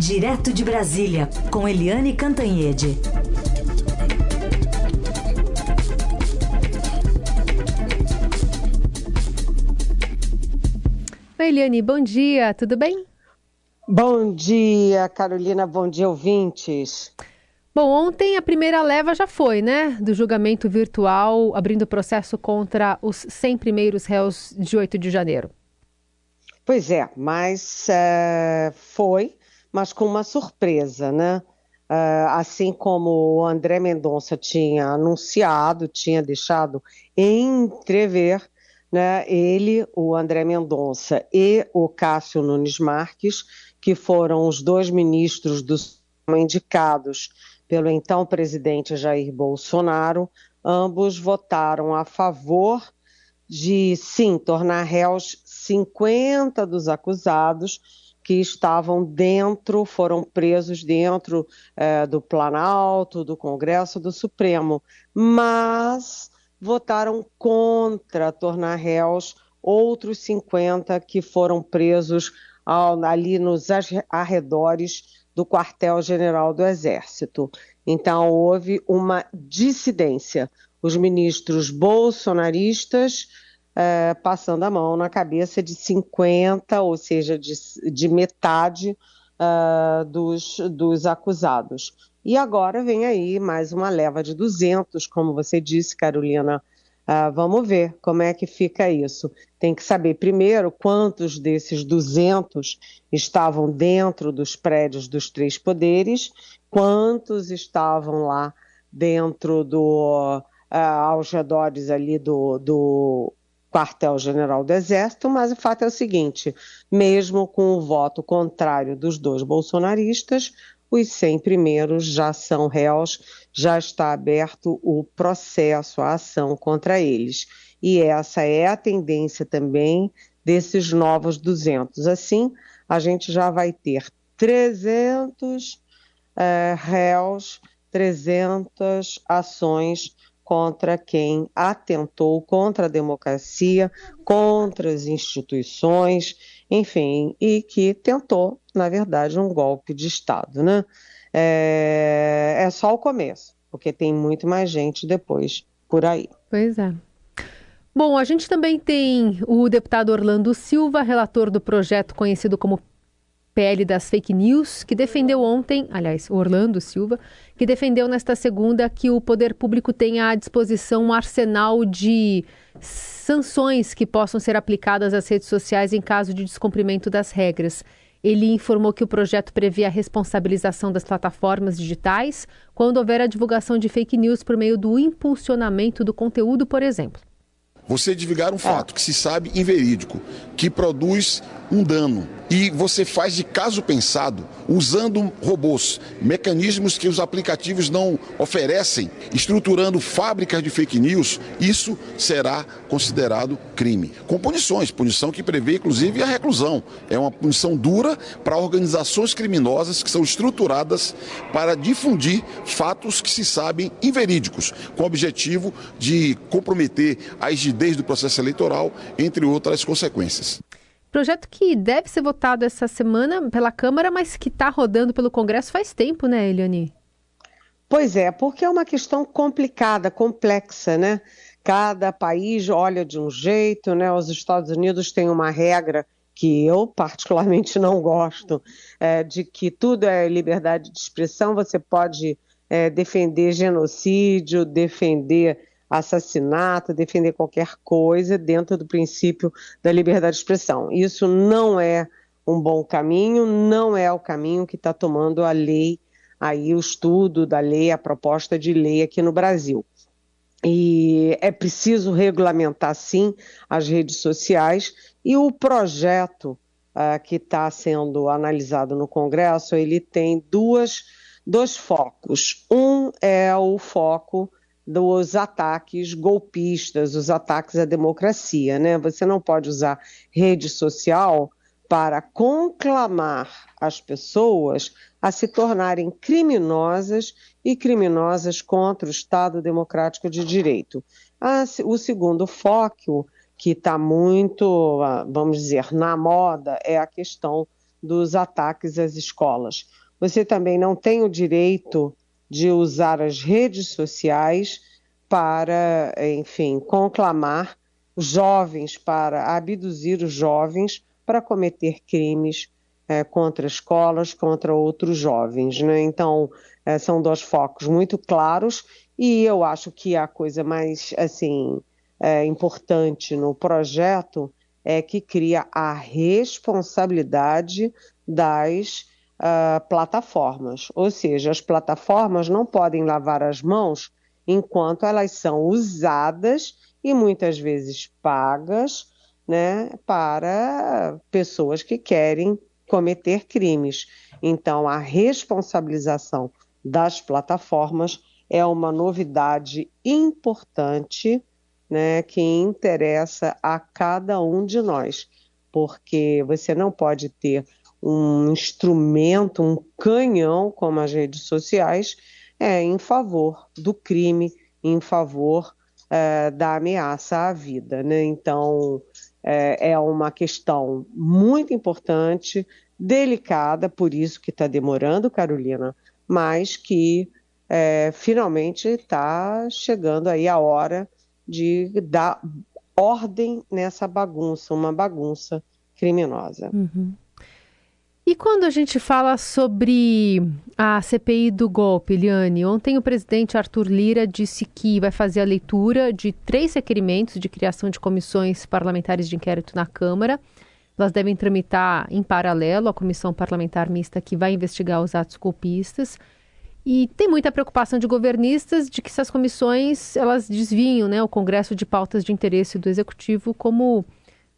Direto de Brasília, com Eliane Cantanhede. Oi, Eliane, bom dia, tudo bem? Bom dia, Carolina, bom dia, ouvintes. Bom, ontem a primeira leva já foi, né? Do julgamento virtual, abrindo processo contra os 100 primeiros réus de 8 de janeiro. Pois é, mas uh, foi, mas com uma surpresa, né? Uh, assim como o André Mendonça tinha anunciado, tinha deixado entrever, né? Ele, o André Mendonça e o Cássio Nunes Marques, que foram os dois ministros dos indicados pelo então presidente Jair Bolsonaro, ambos votaram a favor de, sim, tornar réus 50 dos acusados que estavam dentro, foram presos dentro é, do Planalto, do Congresso, do Supremo, mas votaram contra tornar réus outros 50 que foram presos ao, ali nos arredores do quartel-general do Exército. Então, houve uma dissidência. Os ministros bolsonaristas eh, passando a mão na cabeça de 50, ou seja, de, de metade uh, dos, dos acusados. E agora vem aí mais uma leva de 200, como você disse, Carolina, Uh, vamos ver como é que fica isso. Tem que saber primeiro quantos desses 200 estavam dentro dos prédios dos três poderes, quantos estavam lá dentro do uh, aos redores ali do, do quartel-general do Exército, mas o fato é o seguinte: mesmo com o voto contrário dos dois bolsonaristas, os 100 primeiros já são réus, já está aberto o processo, a ação contra eles. E essa é a tendência também desses novos 200. Assim, a gente já vai ter 300 é, réus, 300 ações contra quem atentou contra a democracia, contra as instituições enfim, e que tentou, na verdade, um golpe de Estado, né? É, é só o começo, porque tem muito mais gente depois por aí. Pois é. Bom, a gente também tem o deputado Orlando Silva, relator do projeto conhecido como PL das fake news, que defendeu ontem, aliás, Orlando Silva, que defendeu nesta segunda que o poder público tenha à disposição um arsenal de sanções que possam ser aplicadas às redes sociais em caso de descumprimento das regras. Ele informou que o projeto prevê a responsabilização das plataformas digitais quando houver a divulgação de fake news por meio do impulsionamento do conteúdo, por exemplo. Você divulgar um fato que se sabe inverídico, que produz um dano e você faz de caso pensado, usando robôs, mecanismos que os aplicativos não oferecem, estruturando fábricas de fake news, isso será considerado crime. Com punições, punição que prevê inclusive a reclusão. É uma punição dura para organizações criminosas que são estruturadas para difundir fatos que se sabem inverídicos, com o objetivo de comprometer a rigidez do processo eleitoral, entre outras consequências. Projeto que deve ser votado essa semana pela Câmara, mas que está rodando pelo Congresso faz tempo, né, Eliane? Pois é, porque é uma questão complicada, complexa, né? Cada país olha de um jeito, né? Os Estados Unidos têm uma regra que eu particularmente não gosto, é, de que tudo é liberdade de expressão, você pode é, defender genocídio, defender assassinato, defender qualquer coisa dentro do princípio da liberdade de expressão. Isso não é um bom caminho, não é o caminho que está tomando a lei, aí o estudo da lei, a proposta de lei aqui no Brasil. E é preciso regulamentar, sim, as redes sociais e o projeto uh, que está sendo analisado no Congresso, ele tem duas, dois focos. Um é o foco dos ataques golpistas, os ataques à democracia, né? Você não pode usar rede social para conclamar as pessoas a se tornarem criminosas e criminosas contra o Estado Democrático de Direito. o segundo foco, que está muito, ah, vamos dizer, na moda, é a questão dos ataques às escolas. Você também não tem o direito de usar as redes sociais para, enfim, conclamar jovens, para abduzir os jovens para cometer crimes é, contra escolas, contra outros jovens. Né? Então, é, são dois focos muito claros e eu acho que a coisa mais assim é, importante no projeto é que cria a responsabilidade das uh, plataformas, ou seja, as plataformas não podem lavar as mãos enquanto elas são usadas e muitas vezes pagas né, para pessoas que querem cometer crimes. Então, a responsabilização das plataformas é uma novidade importante né, que interessa a cada um de nós, porque você não pode ter um instrumento, um canhão como as redes sociais, é, em favor do crime, em favor é, da ameaça à vida. Né? Então, é, é uma questão muito importante, delicada, por isso que está demorando, Carolina, mas que é, finalmente está chegando aí a hora de dar ordem nessa bagunça, uma bagunça criminosa. Uhum. E quando a gente fala sobre a CPI do golpe, Eliane, ontem o presidente Arthur Lira disse que vai fazer a leitura de três requerimentos de criação de comissões parlamentares de inquérito na Câmara. Elas devem tramitar em paralelo a comissão parlamentar mista que vai investigar os atos golpistas. E tem muita preocupação de governistas de que essas comissões elas desviam né, o Congresso de pautas de interesse do Executivo, como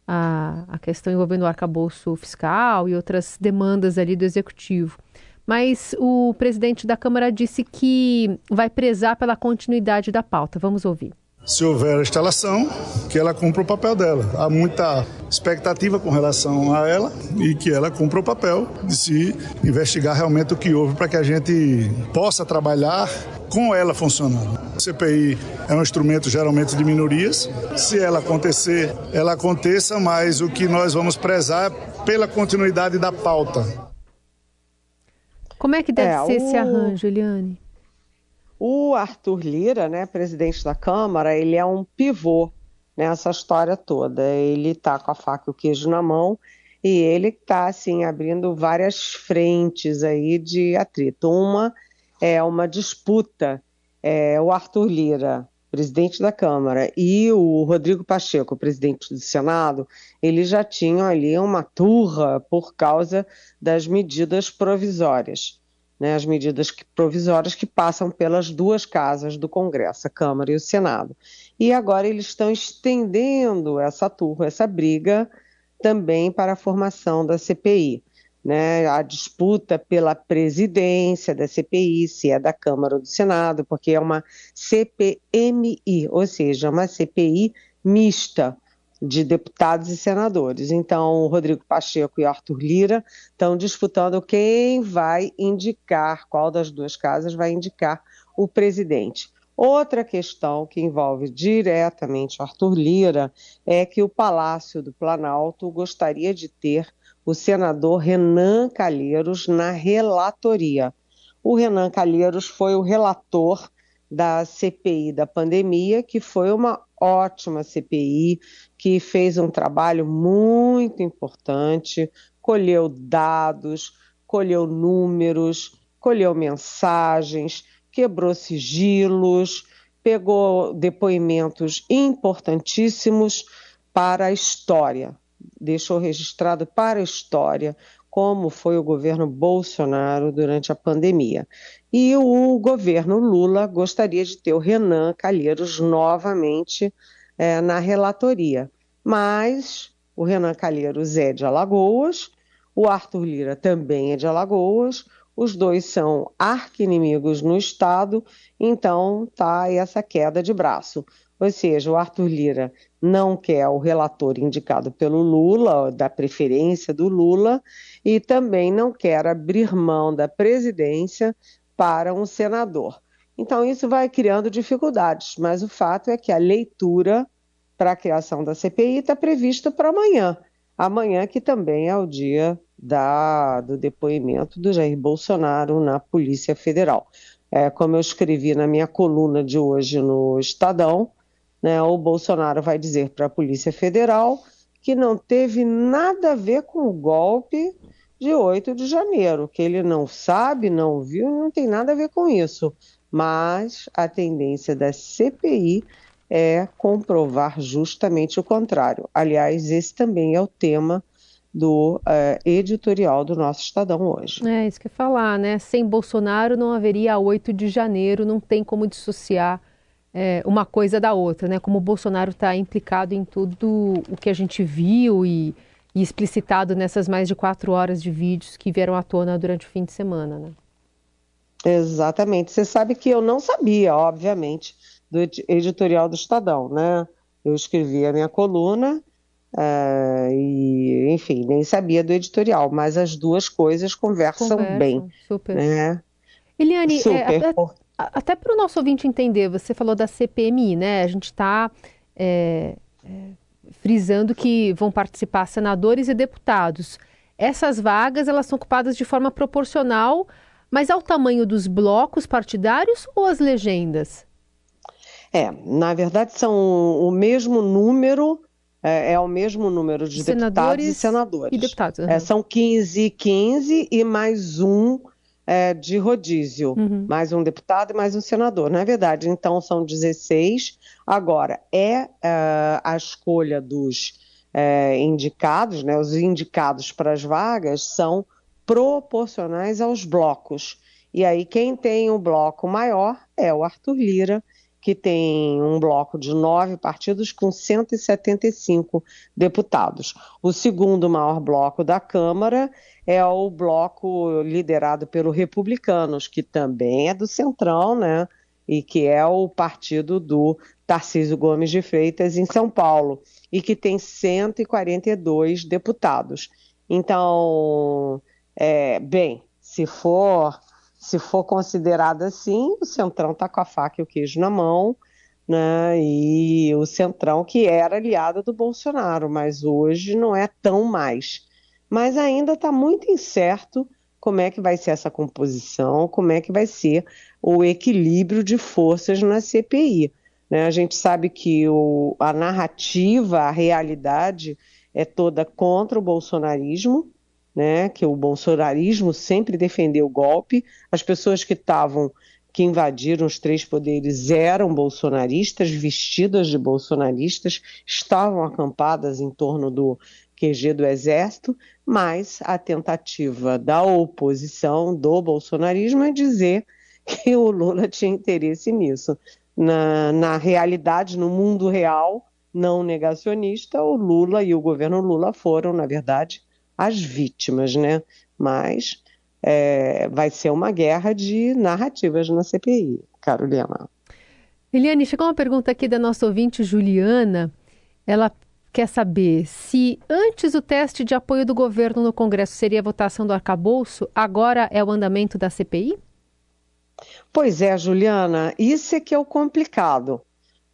a, a questão envolvendo o arcabouço fiscal e outras demandas ali do executivo. Mas o presidente da Câmara disse que vai prezar pela continuidade da pauta. Vamos ouvir. Se houver a instalação, que ela cumpra o papel dela. Há muita expectativa com relação a ela e que ela cumpra o papel de se investigar realmente o que houve para que a gente possa trabalhar com ela funcionando. A CPI é um instrumento geralmente de minorias. Se ela acontecer, ela aconteça, mas o que nós vamos prezar é pela continuidade da pauta. Como é que deve é, ser o... esse arranjo, Eliane? O Arthur Lira, né, presidente da Câmara, ele é um pivô nessa história toda. Ele está com a faca e o queijo na mão e ele está assim abrindo várias frentes aí de atrito. Uma é uma disputa. É, o Arthur Lira, presidente da Câmara, e o Rodrigo Pacheco, presidente do Senado, eles já tinham ali uma turra por causa das medidas provisórias né, as medidas que, provisórias que passam pelas duas casas do Congresso, a Câmara e o Senado. E agora eles estão estendendo essa turma, essa briga, também para a formação da CPI. Né, a disputa pela presidência da CPI, se é da Câmara ou do Senado, porque é uma CPMI, ou seja, uma CPI mista, de deputados e senadores. Então, o Rodrigo Pacheco e Arthur Lira estão disputando quem vai indicar, qual das duas casas vai indicar o presidente. Outra questão que envolve diretamente Arthur Lira é que o Palácio do Planalto gostaria de ter o senador Renan Calheiros na relatoria. O Renan Calheiros foi o relator da CPI da pandemia, que foi uma ótima CPI, que fez um trabalho muito importante, colheu dados, colheu números, colheu mensagens, quebrou sigilos, pegou depoimentos importantíssimos para a história, deixou registrado para a história como foi o governo Bolsonaro durante a pandemia. E o governo Lula gostaria de ter o Renan Calheiros novamente é, na relatoria. Mas o Renan Calheiros é de Alagoas, o Arthur Lira também é de Alagoas, os dois são arqui-inimigos no Estado, então tá essa queda de braço. Ou seja, o Arthur Lira não quer o relator indicado pelo Lula, da preferência do Lula, e também não quer abrir mão da presidência para um senador. Então, isso vai criando dificuldades, mas o fato é que a leitura para a criação da CPI está prevista para amanhã. Amanhã, que também é o dia da, do depoimento do Jair Bolsonaro na Polícia Federal. É, como eu escrevi na minha coluna de hoje no Estadão, né, o Bolsonaro vai dizer para a Polícia Federal que não teve nada a ver com o golpe de 8 de janeiro, que ele não sabe, não viu, não tem nada a ver com isso. Mas a tendência da CPI é comprovar justamente o contrário. Aliás, esse também é o tema do uh, editorial do nosso Estadão hoje. É, isso que eu falar, né? Sem Bolsonaro não haveria 8 de janeiro, não tem como dissociar é, uma coisa da outra, né? Como o Bolsonaro está implicado em tudo o que a gente viu e, e, explicitado nessas mais de quatro horas de vídeos que vieram à tona durante o fim de semana, né? Exatamente. Você sabe que eu não sabia, obviamente, do editorial do Estadão, né? Eu escrevi a minha coluna Uh, e, enfim, nem sabia do editorial, mas as duas coisas conversam, conversam bem. Super. Né? Eliane, super. É, até, para o nosso ouvinte entender, você falou da CPMI, né? A gente está é, é, frisando que vão participar senadores e deputados. Essas vagas elas são ocupadas de forma proporcional, mas ao tamanho dos blocos partidários ou as legendas? É, na verdade são o mesmo número é, é o mesmo número de senadores deputados e senadores. E deputados. Uhum. São 15 15 e mais um é, de rodízio, uhum. mais um deputado e mais um senador, não é verdade? Então são 16. Agora, é, é a escolha dos é, indicados, né, os indicados para as vagas são proporcionais aos blocos. E aí, quem tem o um bloco maior é o Arthur Lira, que tem um bloco de nove partidos com 175 deputados. O segundo maior bloco da Câmara é o bloco liderado pelos republicanos, que também é do Centrão, né? E que é o partido do Tarcísio Gomes de Freitas em São Paulo, e que tem 142 deputados. Então, é, bem, se for se for considerado assim, o Centrão está com a faca e o queijo na mão, né? E o Centrão que era aliado do Bolsonaro, mas hoje não é tão mais. Mas ainda está muito incerto como é que vai ser essa composição, como é que vai ser o equilíbrio de forças na CPI. Né? A gente sabe que o, a narrativa, a realidade é toda contra o bolsonarismo, né, que o bolsonarismo sempre defendeu o golpe, as pessoas que estavam que invadiram os três poderes eram bolsonaristas, vestidas de bolsonaristas, estavam acampadas em torno do QG do Exército, mas a tentativa da oposição do bolsonarismo é dizer que o Lula tinha interesse nisso. Na, na realidade, no mundo real, não negacionista, o Lula e o governo Lula foram, na verdade, as vítimas, né? Mas é, vai ser uma guerra de narrativas na CPI, Carolina. Eliane, chegou uma pergunta aqui da nossa ouvinte Juliana. Ela quer saber se antes o teste de apoio do governo no Congresso seria a votação do arcabouço, agora é o andamento da CPI? Pois é, Juliana, isso é que é o complicado,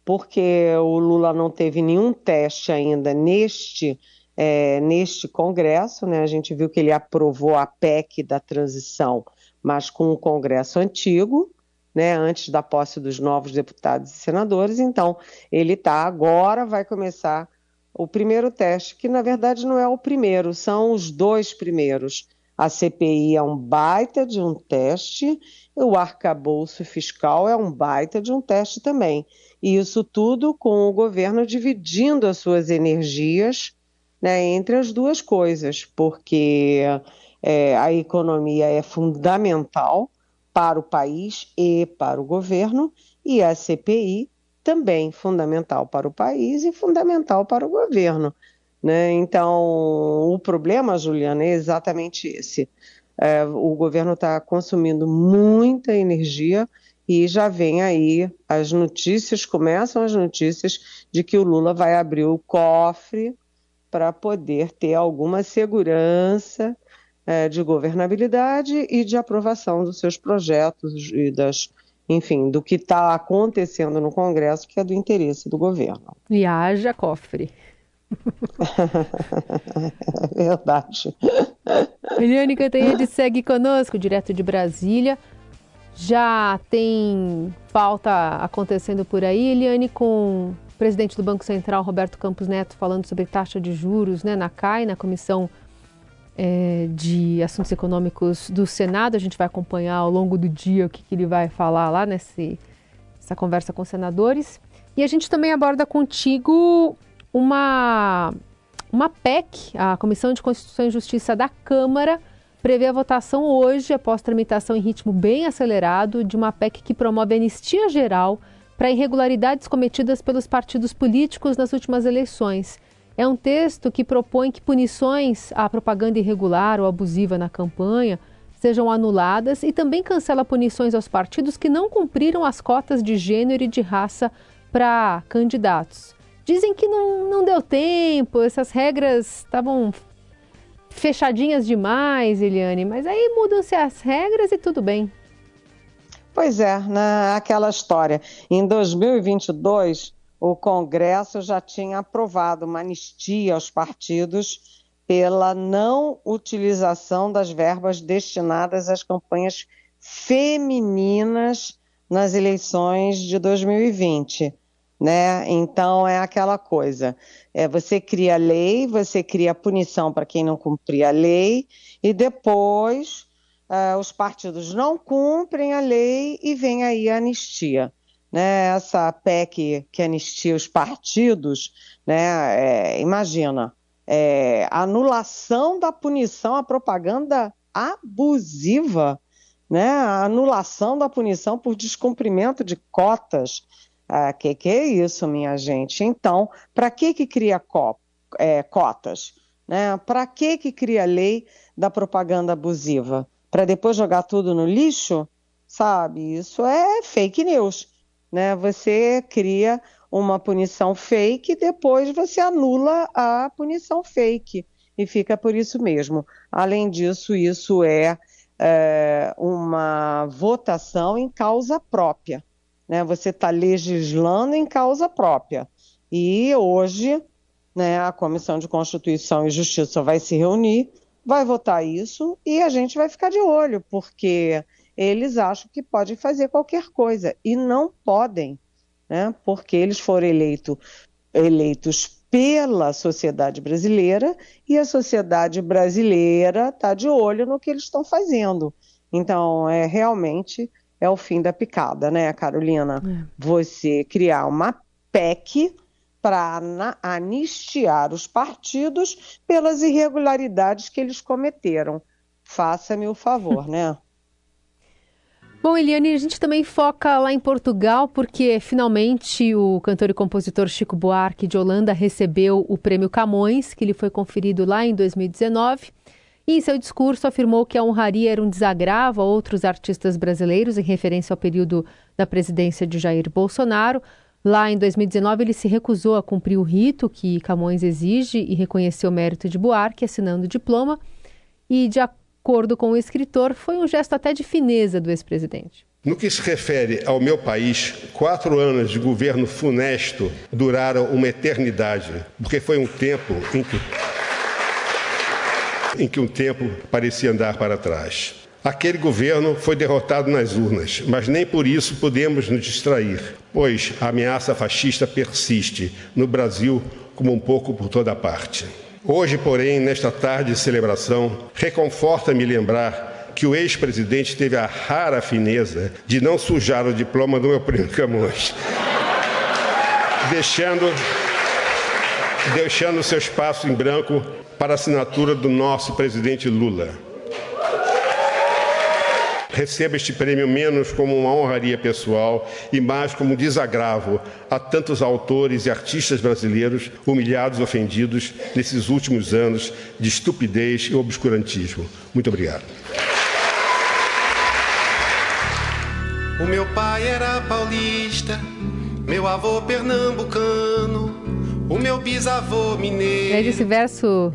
porque o Lula não teve nenhum teste ainda neste é, neste Congresso. Né? A gente viu que ele aprovou a PEC da transição, mas com o Congresso antigo, né, antes da posse dos novos deputados e senadores. Então, ele está agora, vai começar o primeiro teste, que na verdade não é o primeiro, são os dois primeiros. A CPI é um baita de um teste, o arcabouço fiscal é um baita de um teste também. E isso tudo com o governo dividindo as suas energias né, entre as duas coisas, porque é, a economia é fundamental para o país e para o governo, e a CPI também fundamental para o país e fundamental para o governo. Né? Então, o problema, Juliana, é exatamente esse. É, o governo está consumindo muita energia e já vem aí as notícias, começam as notícias de que o Lula vai abrir o cofre para poder ter alguma segurança é, de governabilidade e de aprovação dos seus projetos e das, enfim, do que está acontecendo no Congresso, que é do interesse do governo. E haja cofre. é verdade. Eliane Cantanhede segue conosco, direto de Brasília. Já tem pauta acontecendo por aí, Eliane, com presidente do Banco Central, Roberto Campos Neto, falando sobre taxa de juros né, na CAI, na Comissão é, de Assuntos Econômicos do Senado. A gente vai acompanhar ao longo do dia o que, que ele vai falar lá nesse, nessa conversa com senadores. E a gente também aborda contigo uma, uma PEC, a Comissão de Constituição e Justiça da Câmara prevê a votação hoje, após tramitação em ritmo bem acelerado, de uma PEC que promove anistia geral para irregularidades cometidas pelos partidos políticos nas últimas eleições. É um texto que propõe que punições à propaganda irregular ou abusiva na campanha sejam anuladas e também cancela punições aos partidos que não cumpriram as cotas de gênero e de raça para candidatos. Dizem que não, não deu tempo, essas regras estavam fechadinhas demais, Eliane, mas aí mudam-se as regras e tudo bem. Pois é, naquela né, história. Em 2022, o Congresso já tinha aprovado uma anistia aos partidos pela não utilização das verbas destinadas às campanhas femininas nas eleições de 2020 né? Então é aquela coisa. É, você cria lei, você cria punição para quem não cumprir a lei, e depois uh, os partidos não cumprem a lei e vem aí a anistia. Né? Essa PEC que anistia os partidos, né? É, imagina, é, anulação da punição à propaganda abusiva, né? Anulação da punição por descumprimento de cotas ah, que que é isso, minha gente? Então, para que que cria é, cotas? Né? Para que que cria lei da propaganda abusiva? Para depois jogar tudo no lixo? Sabe? Isso é fake news. Né? Você cria uma punição fake depois você anula a punição fake e fica por isso mesmo. Além disso, isso é, é uma votação em causa própria né? Você está legislando em causa própria. E hoje, né, a Comissão de Constituição e Justiça vai se reunir, vai votar isso e a gente vai ficar de olho, porque eles acham que podem fazer qualquer coisa e não podem, né? Porque eles foram eleito, eleitos pela sociedade brasileira e a sociedade brasileira está de olho no que eles estão fazendo. Então, é realmente é o fim da picada, né, Carolina? É. Você criar uma PEC para anistiar os partidos pelas irregularidades que eles cometeram. Faça-me o favor, né? Bom, Eliane, a gente também foca lá em Portugal, porque finalmente o cantor e compositor Chico Buarque de Holanda recebeu o prêmio Camões, que lhe foi conferido lá em 2019 e em seu discurso afirmou que a honraria era um desagravo a outros artistas brasileiros em referência ao período da presidência de Jair Bolsonaro. Lá em 2019, ele se recusou a cumprir o rito que Camões exige e reconheceu o mérito de Buarque, assinando o diploma. E, de acordo com o escritor, foi um gesto até de fineza do ex-presidente. No que se refere ao meu país, quatro anos de governo funesto duraram uma eternidade, porque foi um tempo em que em que um tempo parecia andar para trás. Aquele governo foi derrotado nas urnas, mas nem por isso podemos nos distrair, pois a ameaça fascista persiste no Brasil como um pouco por toda parte. Hoje, porém, nesta tarde de celebração, reconforta-me lembrar que o ex-presidente teve a rara fineza de não sujar o diploma do meu primo Camões, deixando, deixando seu espaço em branco para a assinatura do nosso presidente Lula. Receba este prêmio menos como uma honraria pessoal e mais como um desagravo a tantos autores e artistas brasileiros humilhados e ofendidos nesses últimos anos de estupidez e obscurantismo. Muito obrigado. O meu pai era paulista, meu avô pernambucano. O meu bisavô mineiro. E esse verso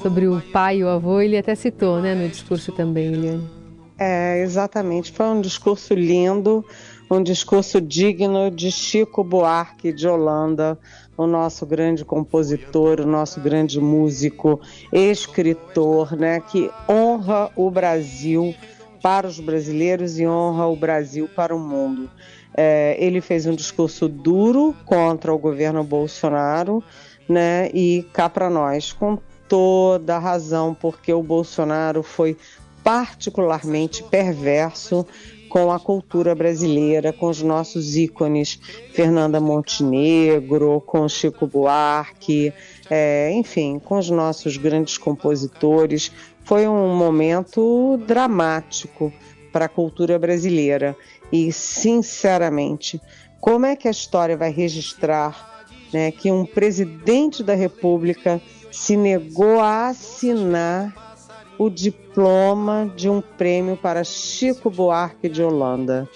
sobre o pai e o avô, ele até citou, né, no discurso também, Eliane. É, exatamente. Foi um discurso lindo, um discurso digno de Chico Buarque de Holanda, o nosso grande compositor, o nosso grande músico, escritor, né, que honra o Brasil para os brasileiros e honra o Brasil para o mundo. É, ele fez um discurso duro contra o governo Bolsonaro, né, e cá para nós, com toda a razão, porque o Bolsonaro foi particularmente perverso com a cultura brasileira, com os nossos ícones, Fernanda Montenegro, com Chico Buarque, é, enfim, com os nossos grandes compositores. Foi um momento dramático para a cultura brasileira e, sinceramente, como é que a história vai registrar né, que um presidente da República se negou a assinar o diploma de um prêmio para Chico Buarque de Holanda.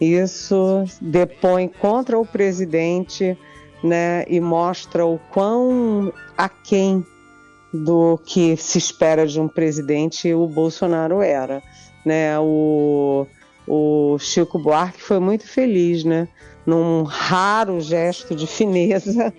Isso depõe contra o presidente né, e mostra o quão aquém do que se espera de um presidente o Bolsonaro era. Né? O, o Chico Buarque foi muito feliz, né? num raro gesto de fineza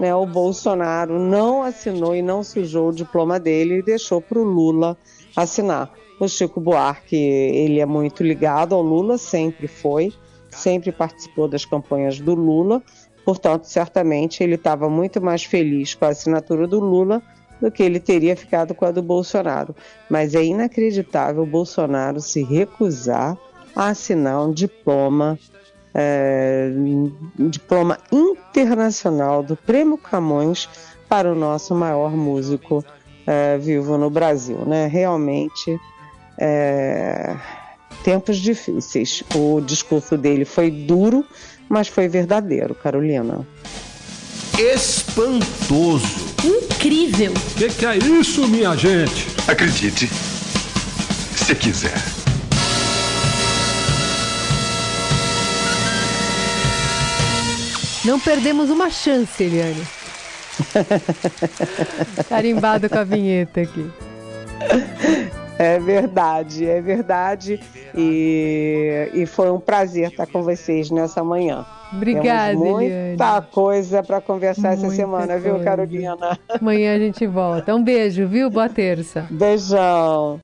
né, o Bolsonaro não assinou e não sujou o diploma dele e deixou para o Lula assinar. O Chico Buarque, ele é muito ligado ao Lula, sempre foi, sempre participou das campanhas do Lula, portanto, certamente ele estava muito mais feliz com a assinatura do Lula do que ele teria ficado com a do Bolsonaro. Mas é inacreditável o Bolsonaro se recusar a assinar um diploma é, um diploma internacional do Prêmio Camões para o nosso maior músico é, vivo no Brasil. Né? Realmente, é, tempos difíceis. O discurso dele foi duro, mas foi verdadeiro, Carolina. Espantoso. Incrível. O que, que é isso, minha gente? Acredite, se quiser. Não perdemos uma chance, Eliane. Carimbado com a vinheta aqui. É verdade, é verdade. E, e foi um prazer estar com vocês nessa manhã. Obrigada, Temos muita Eliane. coisa para conversar essa Muita semana, viu, coisa. Carolina? Amanhã a gente volta. Um beijo, viu? Boa terça. Beijão.